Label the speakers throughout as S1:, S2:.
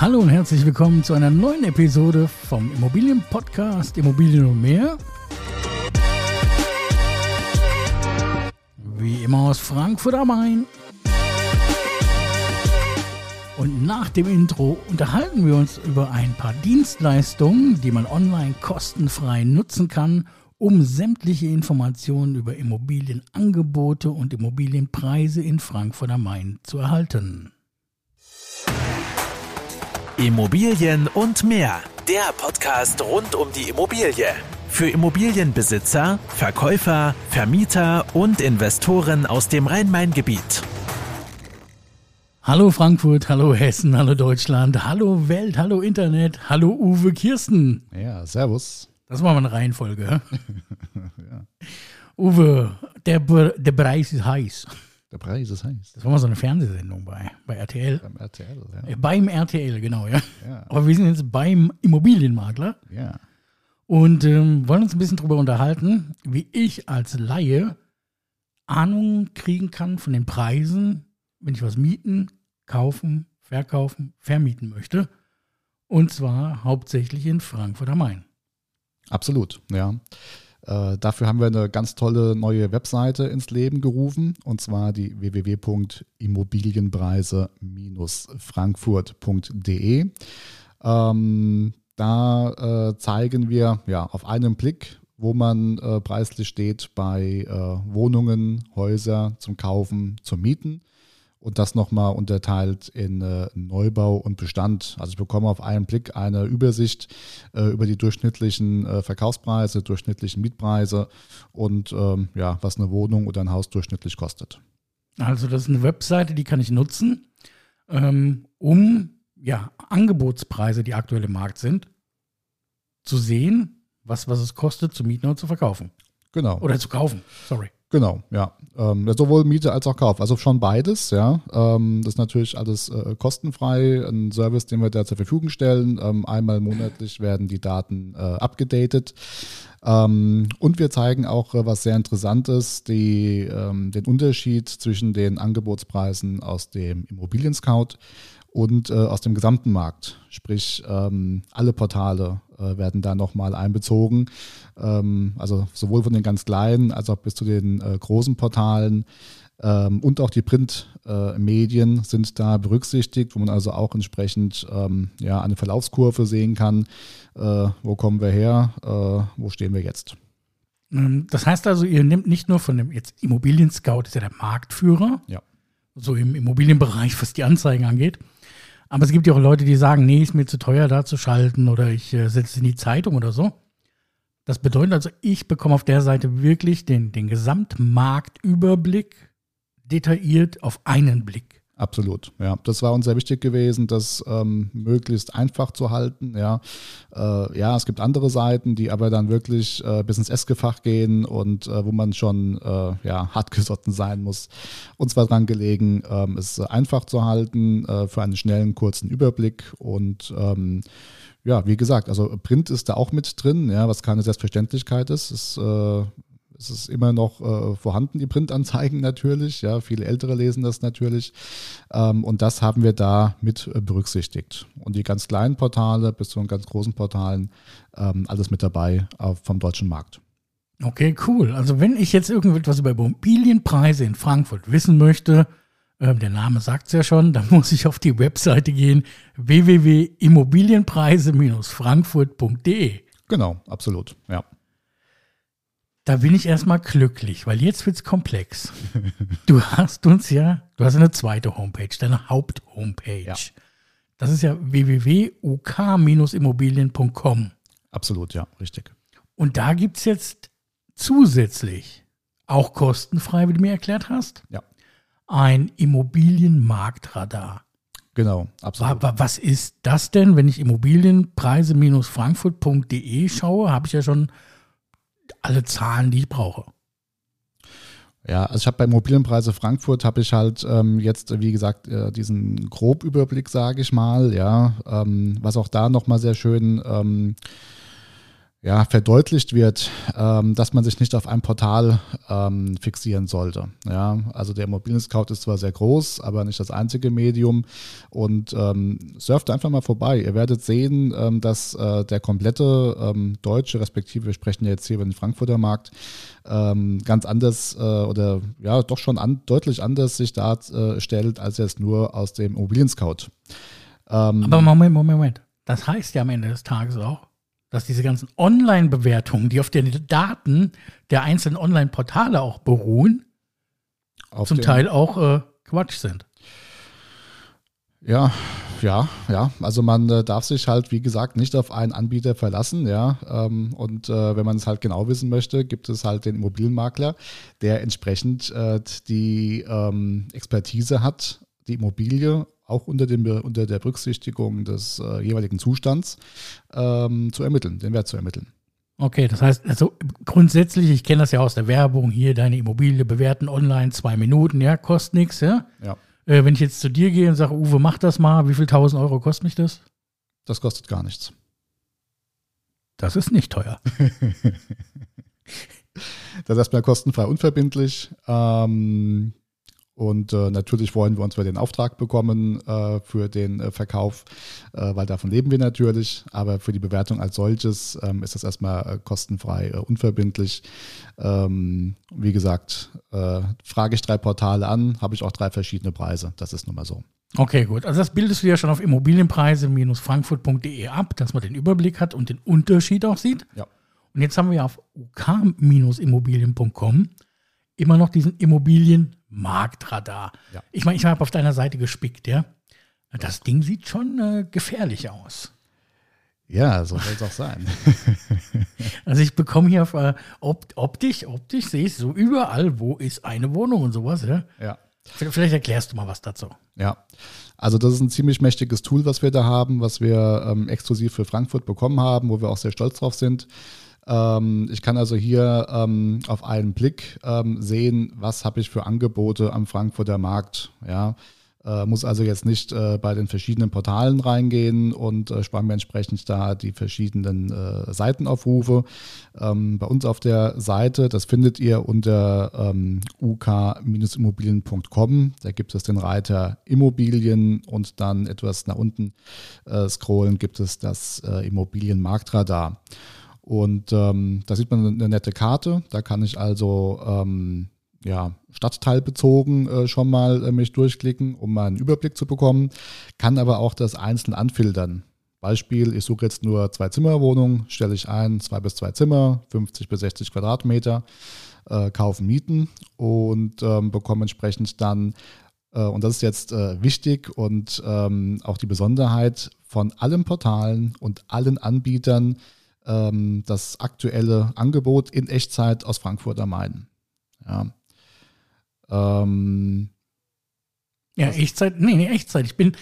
S1: Hallo und herzlich willkommen zu einer neuen Episode vom Immobilienpodcast Immobilien und mehr. Wie immer aus Frankfurt am Main. Und nach dem Intro unterhalten wir uns über ein paar Dienstleistungen, die man online kostenfrei nutzen kann, um sämtliche Informationen über Immobilienangebote und Immobilienpreise in Frankfurt am Main zu erhalten.
S2: Immobilien und mehr. Der Podcast rund um die Immobilie. Für Immobilienbesitzer, Verkäufer, Vermieter und Investoren aus dem Rhein-Main-Gebiet.
S1: Hallo Frankfurt, hallo Hessen, hallo Deutschland, hallo Welt, hallo Internet, hallo Uwe Kirsten.
S3: Ja, servus.
S1: Das war mal eine Reihenfolge. ja. Uwe, der, der Preis ist heiß.
S3: Der Preis ist heiß.
S1: Das war mal so eine Fernsehsendung bei, bei RTL.
S3: Beim RTL, ja.
S1: Äh, Beim RTL, genau, ja.
S3: Ja.
S1: Aber wir sind jetzt beim Immobilienmakler
S3: Ja,
S1: und ähm, wollen uns ein bisschen darüber unterhalten, wie ich als Laie Ahnung kriegen kann von den Preisen, wenn ich was mieten, kaufen, verkaufen, vermieten möchte. Und zwar hauptsächlich in Frankfurt am Main.
S3: absolut, ja. Äh, dafür haben wir eine ganz tolle neue Webseite ins Leben gerufen und zwar die www.immobilienpreise-frankfurt.de. Ähm, da äh, zeigen wir ja auf einen Blick, wo man äh, preislich steht bei äh, Wohnungen, Häuser zum Kaufen, zum Mieten. Und das nochmal unterteilt in äh, Neubau und Bestand. Also ich bekomme auf einen Blick eine Übersicht äh, über die durchschnittlichen äh, Verkaufspreise, durchschnittlichen Mietpreise und ähm, ja, was eine Wohnung oder ein Haus durchschnittlich kostet.
S1: Also das ist eine Webseite, die kann ich nutzen, ähm, um ja, Angebotspreise, die aktuell im Markt sind, zu sehen, was, was es kostet, zu mieten oder zu verkaufen.
S3: Genau.
S1: Oder zu kaufen, sorry.
S3: Genau, ja. Ähm, sowohl Miete als auch Kauf. Also schon beides, ja. Ähm, das ist natürlich alles äh, kostenfrei. Ein Service, den wir da zur Verfügung stellen. Ähm, einmal monatlich werden die Daten äh, abgedatet. Ähm, und wir zeigen auch, äh, was sehr interessant ist, die, ähm, den Unterschied zwischen den Angebotspreisen aus dem Immobilien-Scout und äh, aus dem gesamten Markt. Sprich, ähm, alle Portale äh, werden da nochmal einbezogen. Ähm, also sowohl von den ganz kleinen als auch bis zu den äh, großen Portalen. Ähm, und auch die Printmedien äh, sind da berücksichtigt, wo man also auch entsprechend ähm, ja, eine Verlaufskurve sehen kann. Äh, wo kommen wir her? Äh, wo stehen wir jetzt?
S1: Ähm, Das heißt also, ihr nehmt nicht nur von dem jetzt Immobilien-Scout, ist ja der Marktführer,
S3: Ja.
S1: so im Immobilienbereich, was die Anzeigen angeht. Aber es gibt ja auch Leute, die sagen, nee, ist mir zu teuer, da zu schalten oder ich äh, setze in die Zeitung oder so. Das bedeutet also, ich bekomme auf der Seite wirklich den, den Gesamtmarktüberblick detailliert auf einen Blick.
S3: Absolut, ja. Das war uns sehr wichtig gewesen, das ähm, möglichst einfach zu halten. Ja. Äh, ja, es gibt andere Seiten, die aber dann wirklich äh, bis ins Essgefach gehen und äh, wo man schon äh, ja, hartgesotten sein muss. Uns war dran gelegen, ähm, es einfach zu halten äh, für einen schnellen, kurzen Überblick und ähm, ja, wie gesagt, also Print ist da auch mit drin, ja, was keine Selbstverständlichkeit ist. Es, äh, es ist immer noch äh, vorhanden, die Printanzeigen natürlich. Ja, viele Ältere lesen das natürlich. Ähm, und das haben wir da mit äh, berücksichtigt. Und die ganz kleinen Portale bis zu den ganz großen Portalen, ähm, alles mit dabei äh, vom deutschen Markt.
S1: Okay, cool. Also wenn ich jetzt irgendetwas über Immobilienpreise in Frankfurt wissen möchte, ähm, der Name sagt es ja schon, dann muss ich auf die Webseite gehen, www.immobilienpreise-frankfurt.de.
S3: Genau, absolut. Ja.
S1: Da bin ich erstmal glücklich, weil jetzt wird's komplex. Du hast uns ja, du hast eine zweite Homepage, deine Haupthomepage.
S3: Ja.
S1: Das ist ja www.uk-immobilien.com.
S3: Absolut, ja, richtig.
S1: Und da gibt's jetzt zusätzlich, auch kostenfrei, wie du mir erklärt hast,
S3: Ja.
S1: ein Immobilienmarktradar.
S3: Genau, absolut.
S1: wa- Was ist das denn, wenn ich Immobilienpreise-frankfurt.de schaue, habe ich ja schon alle Zahlen, die ich brauche.
S3: Ja, also ich habe bei Immobilienpreise Frankfurt habe ich halt ähm, jetzt, wie gesagt, äh, diesen Grobüberblick, sage ich mal, ja, ähm, was auch da nochmal sehr schön ähm, ja, verdeutlicht wird, ähm, dass man sich nicht auf ein Portal ähm, fixieren sollte. Ja, also der Immobilien-Scout ist zwar sehr groß, aber nicht das einzige Medium. Und ähm, surft einfach mal vorbei. Ihr werdet sehen, ähm, dass äh, der komplette ähm, deutsche, respektive wir sprechen ja jetzt hier über den Frankfurter Markt, ähm, ganz anders äh, oder ja, doch schon an, deutlich anders sich darstellt, äh, als jetzt nur aus dem Immobilien-Scout.
S1: Ähm, aber Moment, Moment, Moment. Das heißt ja am Ende des Tages auch, dass diese ganzen Online-Bewertungen, die auf den Daten der einzelnen Online-Portale auch beruhen, auf zum Teil auch äh, Quatsch sind.
S3: Ja, ja, ja. Also man äh, darf sich halt, wie gesagt, nicht auf einen Anbieter verlassen, ja. Ähm, und äh, wenn man es halt genau wissen möchte, gibt es halt den Immobilienmakler, der entsprechend äh, die ähm, Expertise hat, die Immobilie auch unter, dem, unter der Berücksichtigung des äh, jeweiligen Zustands ähm, zu ermitteln, den Wert zu ermitteln.
S1: Okay, das heißt, also grundsätzlich, ich kenne das ja aus der Werbung, hier deine Immobilie bewerten online, zwei Minuten, ja, kostet nichts, ja?
S3: Ja.
S1: Äh, wenn ich jetzt zu dir gehe und sage, Uwe, mach das mal, wie viel tausend Euro kostet mich das?
S3: Das kostet gar nichts.
S1: Das ist nicht teuer.
S3: das ist erstmal kostenfrei unverbindlich. Ähm, und äh, natürlich wollen wir uns für den Auftrag bekommen äh, für den äh, Verkauf, äh, weil davon leben wir natürlich. Aber für die Bewertung als solches ähm, ist das erstmal äh, kostenfrei, äh, unverbindlich. Ähm, wie gesagt, frage ich drei Portale an, habe ich auch drei verschiedene Preise. Das ist nun mal so.
S1: Okay, gut. Also das bildest du ja schon auf Immobilienpreise-frankfurt.de ab, dass man den Überblick hat und den Unterschied auch sieht.
S3: Ja.
S1: Und jetzt haben wir auf uk-immobilien.com immer noch diesen Immobilienmarktradar. Ja. Ich meine, ich habe auf deiner Seite gespickt, ja. Das Ding sieht schon äh, gefährlich aus.
S3: Ja, so soll es auch sein.
S1: also ich bekomme hier auf, äh, opt optisch, optisch sehe ich so überall, wo ist eine Wohnung und sowas, ja?
S3: Ja.
S1: Vielleicht erklärst du mal was dazu.
S3: Ja, also das ist ein ziemlich mächtiges Tool, was wir da haben, was wir ähm, exklusiv für Frankfurt bekommen haben, wo wir auch sehr stolz drauf sind. Ähm, ich kann also hier ähm, auf einen Blick ähm, sehen, was habe ich für Angebote am Frankfurter Markt. Ja, äh, muss also jetzt nicht äh, bei den verschiedenen Portalen reingehen und äh, spare mir entsprechend da die verschiedenen äh, Seitenaufrufe. Ähm, bei uns auf der Seite, das findet ihr unter ähm, uk-immobilien.com. Da gibt es den Reiter Immobilien und dann etwas nach unten äh, scrollen gibt es das äh, Immobilienmarktradar. Und ähm, da sieht man eine nette Karte. Da kann ich also ähm, ja, stadtteilbezogen äh, schon mal äh, mich durchklicken, um mal einen Überblick zu bekommen. Kann aber auch das einzeln anfiltern. Beispiel, ich suche jetzt nur zwei Zimmerwohnungen, stelle ich ein, zwei bis zwei Zimmer, 50 bis 60 Quadratmeter, äh, kaufen, mieten und ähm, bekomme entsprechend dann, äh, und das ist jetzt äh, wichtig und ähm, auch die Besonderheit von allen Portalen und allen Anbietern, ähm, das aktuelle Angebot in Echtzeit aus Frankfurt am Main. Ja.
S1: Ähm, ja, Echtzeit, nee, nee, Echtzeit. Ich bin,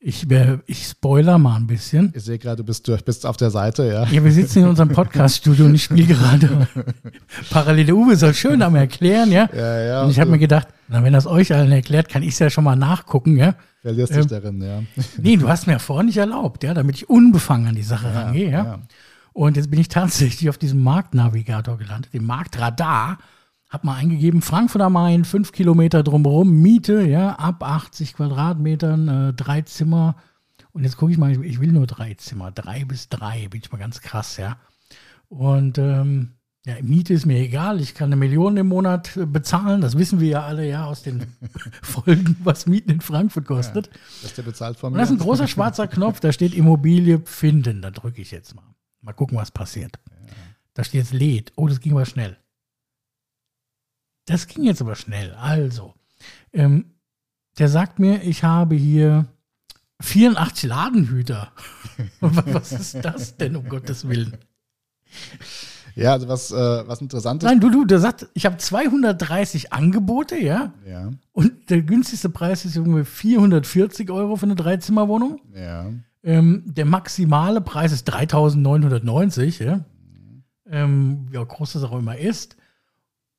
S1: ich, ich spoiler mal ein bisschen.
S3: Ich sehe gerade, du bist, du bist auf der Seite, ja.
S1: Ja, wir sitzen in unserem Podcast-Studio und ich spiele gerade parallele Uwe soll schön am Erklären, ja.
S3: Ja, ja.
S1: Und ich habe mir gedacht, na, wenn das euch allen erklärt, kann ich es ja schon mal nachgucken, ja.
S3: Verlierst ähm, dich darin, ja.
S1: Nee, du hast mir vorhin nicht erlaubt, ja, damit ich unbefangen an die Sache ja, rangehe, ja. ja. Und jetzt bin ich tatsächlich auf diesem Marktnavigator gelandet, dem Marktradar. Hab mal eingegeben, Frankfurt am Main, fünf Kilometer drumherum, Miete, ja, ab 80 Quadratmetern, äh, drei Zimmer. Und jetzt gucke ich mal, ich will nur drei Zimmer, drei bis drei, bin ich mal ganz krass, ja. Und ähm, ja, Miete ist mir egal, ich kann eine Million im Monat äh, bezahlen, das wissen wir ja alle, ja, aus den Folgen, was Mieten in Frankfurt kostet. Ja,
S3: das ist der bezahlt von mir.
S1: Und das ist ein großer schwarzer Knopf, da steht Immobilie finden, da drücke ich jetzt mal. Mal gucken, was passiert. Ja. Da steht jetzt lädt. Oh, das ging aber schnell. Das ging jetzt aber schnell. Also, ähm, der sagt mir, ich habe hier 84 Ladenhüter. was ist das denn, um Gottes Willen?
S3: Ja, also was, äh, was interessant ist.
S1: Nein, du, du, der sagt, ich habe 230 Angebote, ja?
S3: Ja.
S1: Und der günstigste Preis ist irgendwie 440 Euro für eine Dreizimmerwohnung.
S3: Ja.
S1: Ähm, der maximale Preis ist 3.990, ja? Ähm, wie groß das auch immer ist.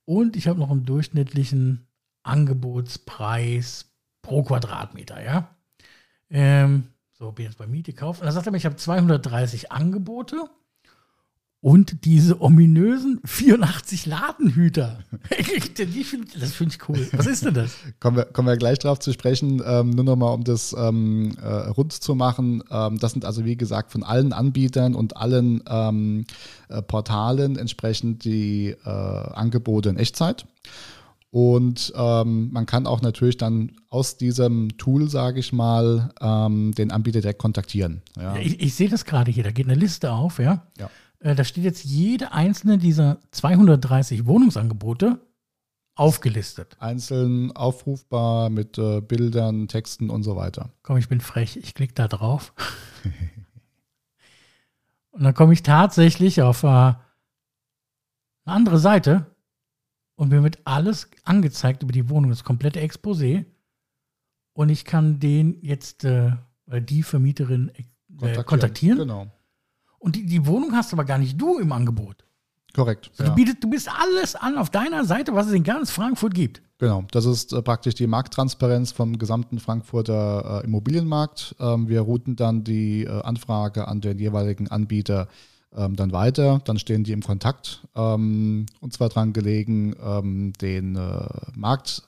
S1: Und ich habe noch einen durchschnittlichen Angebotspreis pro Quadratmeter, ja. Ähm, so, bin jetzt bei Miete kaufen. Und dann sagt er mir, ich habe 230 Angebote und diese ominösen 84 Ladenhüter. das finde ich cool. Was ist denn das?
S3: kommen, wir, kommen wir gleich drauf zu sprechen. Ähm, nur nochmal, um das ähm, äh, rund zu machen. Ähm, das sind also, wie gesagt, von allen Anbietern und allen ähm, äh, Portalen entsprechend die äh, Angebote in Echtzeit. Und ähm, man kann auch natürlich dann aus diesem Tool, sage ich mal, ähm, den Anbieter direkt kontaktieren.
S1: Ja. Ich, ich sehe das gerade hier, da geht eine Liste auf, ja.
S3: ja.
S1: Äh, da steht jetzt jede einzelne dieser 230 Wohnungsangebote aufgelistet.
S3: Einzeln aufrufbar mit äh, Bildern, Texten und so weiter.
S1: Komm, ich bin frech, ich klicke da drauf. und dann komme ich tatsächlich auf äh, eine andere Seite und mir wird alles angezeigt über die Wohnung, das komplette Exposé. Und ich kann den jetzt, äh, die Vermieterin äh, kontaktieren. kontaktieren.
S3: Genau.
S1: Und die, die Wohnung hast aber gar nicht du im Angebot.
S3: Korrekt.
S1: Also ja. du, bietest, du bist alles an auf deiner Seite, was es in ganz Frankfurt gibt.
S3: Genau, das ist äh, praktisch die Markttransparenz vom gesamten Frankfurter äh, Immobilienmarkt. Ähm, wir routen dann die äh, Anfrage an den jeweiligen Anbieter ähm, dann weiter. Dann stehen die im Kontakt. Ähm, und zwar dran gelegen, ähm, den äh, Markt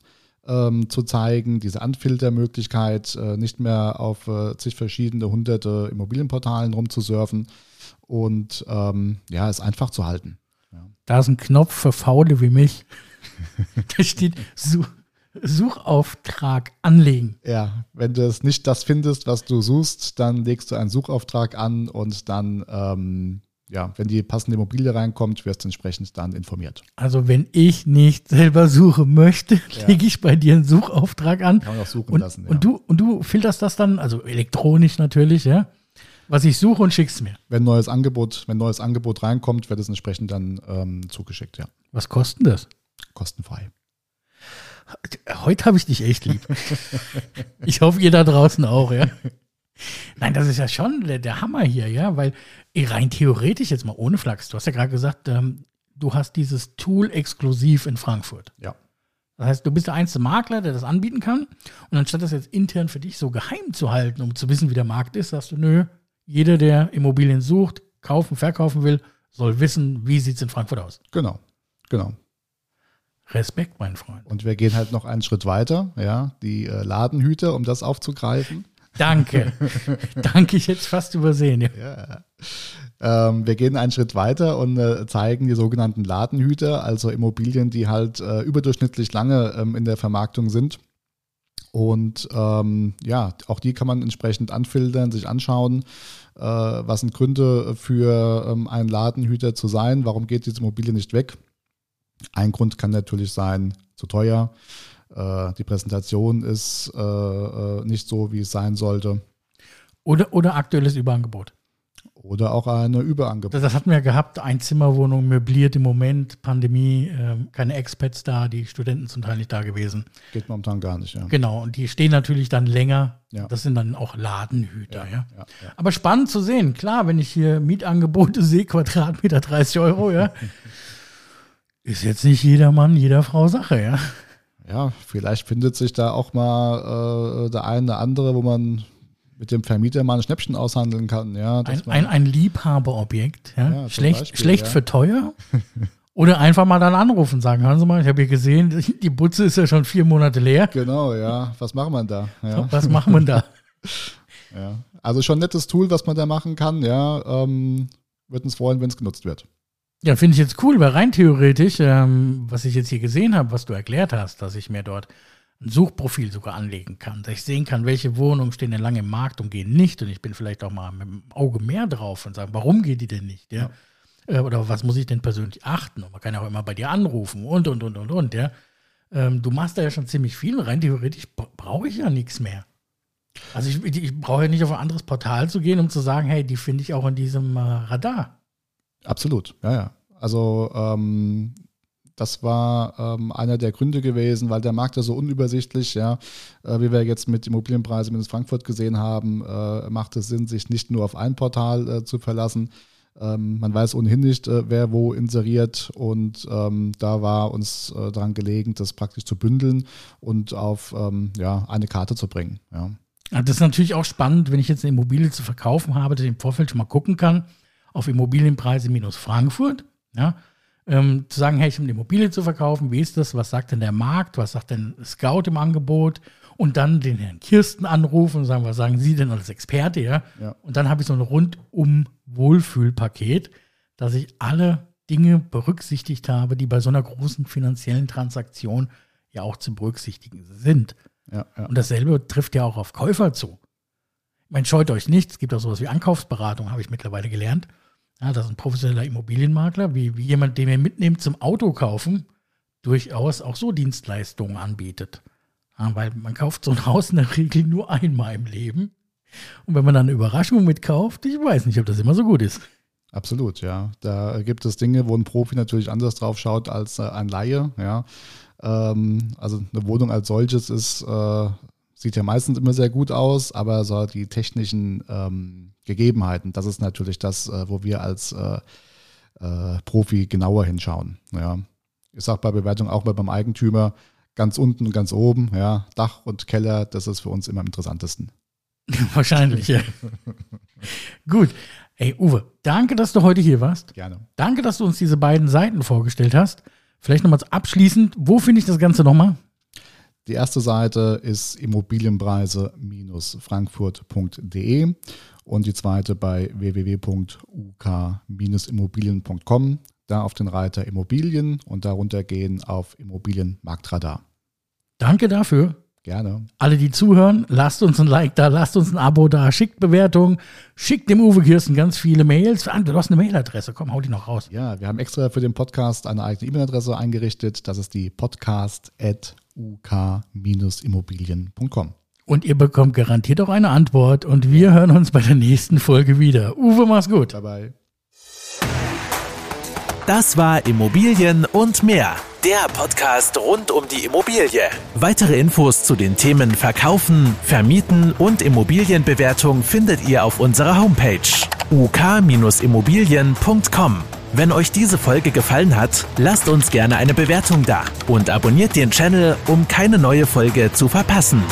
S3: ähm, zu zeigen, diese Anfiltermöglichkeit, äh, nicht mehr auf äh, zig verschiedene hunderte Immobilienportalen rumzusurfen und ähm, ja, es einfach zu halten. Ja.
S1: Da ist ein Knopf für Faule wie mich. da steht Such, Suchauftrag anlegen.
S3: Ja, wenn du es nicht das findest, was du suchst, dann legst du einen Suchauftrag an und dann ähm, ja, wenn die passende Immobilie reinkommt, wirst du entsprechend dann informiert.
S1: Also wenn ich nicht selber suchen möchte, ja. lege ich bei dir einen Suchauftrag an.
S3: Kann man auch suchen
S1: und,
S3: lassen.
S1: Ja. Und, du, und du filterst das dann, also elektronisch natürlich, ja, was ich suche und schickst mir.
S3: Wenn neues Angebot, wenn neues Angebot reinkommt, wird es entsprechend dann ähm, zugeschickt, ja.
S1: Was kostet das?
S3: Kostenfrei.
S1: Heute habe ich dich echt lieb. ich hoffe, ihr da draußen auch, ja. Nein, das ist ja schon der, der, Hammer hier, ja, weil rein theoretisch jetzt mal ohne Flachs, du hast ja gerade gesagt, ähm, du hast dieses Tool exklusiv in Frankfurt.
S3: Ja.
S1: Das heißt, du bist der einzige Makler, der das anbieten kann. Und anstatt das jetzt intern für dich so geheim zu halten, um zu wissen, wie der Markt ist, sagst du, nö, jeder, der Immobilien sucht, kaufen, verkaufen will, soll wissen, wie sieht es in Frankfurt aus.
S3: Genau, genau.
S1: Respekt, mein Freund.
S3: Und wir gehen halt noch einen Schritt weiter, ja, die äh, Ladenhüter, um das aufzugreifen.
S1: Danke. Danke, ich hätte es fast übersehen. Ja.
S3: ja. Ähm, wir gehen einen Schritt weiter und äh, zeigen die sogenannten Ladenhüter, also Immobilien, die halt äh, überdurchschnittlich lange ähm, in der Vermarktung sind. Und ähm, ja, auch die kann man entsprechend anfiltern, sich anschauen. Äh, was sind Gründe für ähm, einen Ladenhüter zu sein? Warum geht diese Immobilie nicht weg? Ein Grund kann natürlich sein, zu teuer äh, die Präsentation ist äh, äh, nicht so, wie es sein sollte.
S1: Oder, oder aktuelles Überangebot.
S3: Oder auch eine Überangebot.
S1: Das, hatten wir gehabt, Einzimmerwohnung möbliert im Moment, Pandemie, äh, keine Expats da, die Studenten zum Teil nicht da gewesen.
S3: Geht momentan gar nicht, ja.
S1: Genau, und die stehen natürlich dann länger. Ja. Das sind dann auch Ladenhüter, ja, ja. ja, Aber spannend zu sehen, klar, wenn ich hier Mietangebote sehe, Quadratmeter 30 Euro, ja, ist jetzt nicht jeder Mann, jeder Frau Sache, ja
S3: ja, vielleicht findet sich da auch mal äh, der eine oder andere, wo man mit dem Vermieter mal ein Schnäppchen aushandeln kann. Ja,
S1: ein, ein, ein Liebhaberobjekt. Ja? ja schlecht Beispiel, schlecht ja. für teuer. Oder einfach mal dann anrufen und sagen, hören Sie mal, ich habe hier gesehen, die Butze ist ja schon vier Monate leer.
S3: Genau, ja. Was machen wir da? Ja.
S1: Was machen wir da?
S3: ja. Also schon ein nettes Tool, was man da machen kann, ja. Ähm, Würde uns freuen, wenn es genutzt wird.
S1: Ja, finde ich jetzt cool, weil rein theoretisch, ähm, was ich jetzt hier gesehen habe, was du erklärt hast, dass ich mir dort ein Suchprofil sogar anlegen kann, dass ich sehen kann, welche Wohnungen stehen denn lange im Markt und gehen nicht und ich bin vielleicht auch mal mit dem Auge mehr drauf und sage, warum geht die denn nicht, ja? ja. Äh, oder was muss ich denn persönlich achten? Und man kann ja auch immer bei dir anrufen und, und, und, und, und, ja. Ähm, du machst da ja schon ziemlich viel, rein theoretisch brauche ich ja nichts mehr. Also ich, ich brauche ja nicht auf ein anderes Portal zu gehen, um zu sagen, hey, die finde ich auch in diesem äh, Radar.
S3: Absolut, ja, ja. Also ähm, das war ähm, einer der Gründe gewesen, weil der Markt ja so unübersichtlich, ja, äh, wie wir jetzt mit Immobilienpreisen in Frankfurt gesehen haben, äh, macht es Sinn, sich nicht nur auf ein Portal äh, zu verlassen. Ähm, man weiß ohnehin nicht, äh, wer wo inseriert und ähm, da war uns äh, daran gelegen, das praktisch zu bündeln und auf ähm, ja, eine Karte zu bringen. Ja.
S1: Das ist natürlich auch spannend, wenn ich jetzt eine Immobilie zu verkaufen habe, dass ich im Vorfeld schon mal gucken kann, auf Immobilienpreise minus Frankfurt. Ja, ähm, zu sagen, hey, ich habe eine Immobilie zu verkaufen, wie ist das, was sagt denn der Markt, was sagt denn Scout im Angebot und dann den Herrn Kirsten anrufen und sagen, was sagen Sie denn als Experte, ja?
S3: Ja.
S1: Und dann habe ich so ein rundum Wohlfühlpaket, dass ich alle Dinge berücksichtigt habe, die bei so einer großen finanziellen Transaktion ja auch zu berücksichtigen sind.
S3: Ja, ja.
S1: Und dasselbe trifft ja auch auf Käufer zu. Ich meine, scheut euch nicht, es gibt auch sowas wie Ankaufsberatung, habe ich mittlerweile gelernt. Ja, das ist ein professioneller Immobilienmakler, wie, wie jemand, den ihr mitnehmt zum Auto kaufen, durchaus auch so Dienstleistungen anbietet. Ja, weil man kauft so ein Haus in der Regel nur einmal im Leben. Und wenn man dann eine Überraschung mitkauft, ich weiß nicht, ob das immer so gut ist.
S3: Absolut, ja. Da gibt es Dinge, wo ein Profi natürlich anders drauf schaut als äh, ein Laie, ja. Ähm, also eine Wohnung als solches ist, äh, sieht ja meistens immer sehr gut aus, aber so die technischen ähm, Gegebenheiten, das ist natürlich das, äh, wo wir als äh, äh, Profi genauer hinschauen. Ja. Ich sage bei Bewertung auch mal beim Eigentümer, ganz unten und ganz oben, ja, Dach und Keller, das ist für uns immer am interessantesten.
S1: Wahrscheinlich, ja. Gut. Hey, Uwe, danke, dass du heute hier warst.
S3: Gerne.
S1: Danke, dass du uns diese beiden Seiten vorgestellt hast. Vielleicht nochmal abschließend, wo finde ich das Ganze nochmal?
S3: Die erste Seite ist immobilienpreise-frankfurt.de und die zweite bei www.uk-immobilien.com. Da auf den Reiter Immobilien und darunter gehen auf Immobilienmarktradar.
S1: Danke dafür.
S3: Gerne.
S1: Alle, die zuhören, lasst uns ein Like da, lasst uns ein Abo da, schickt Bewertungen, schickt dem Uwe Kirsten ganz viele Mails. Ah, Du hast eine Mailadresse, komm, hau die noch raus.
S3: Ja, wir haben extra für den Podcast eine eigene E-Mail-Adresse eingerichtet. Das ist die podcast.uk-immobilien.com.
S1: Und ihr bekommt garantiert auch eine Antwort und wir hören uns bei der nächsten Folge wieder. Uwe, mach's gut.
S3: Bye.
S2: Das war Immobilien und mehr. Der Podcast rund um die Immobilie. Weitere Infos zu den Themen Verkaufen, Vermieten und Immobilienbewertung findet ihr auf unserer Homepage uk-immobilien.com. Wenn euch diese Folge gefallen hat, lasst uns gerne eine Bewertung da und abonniert den Channel, um keine neue Folge zu verpassen.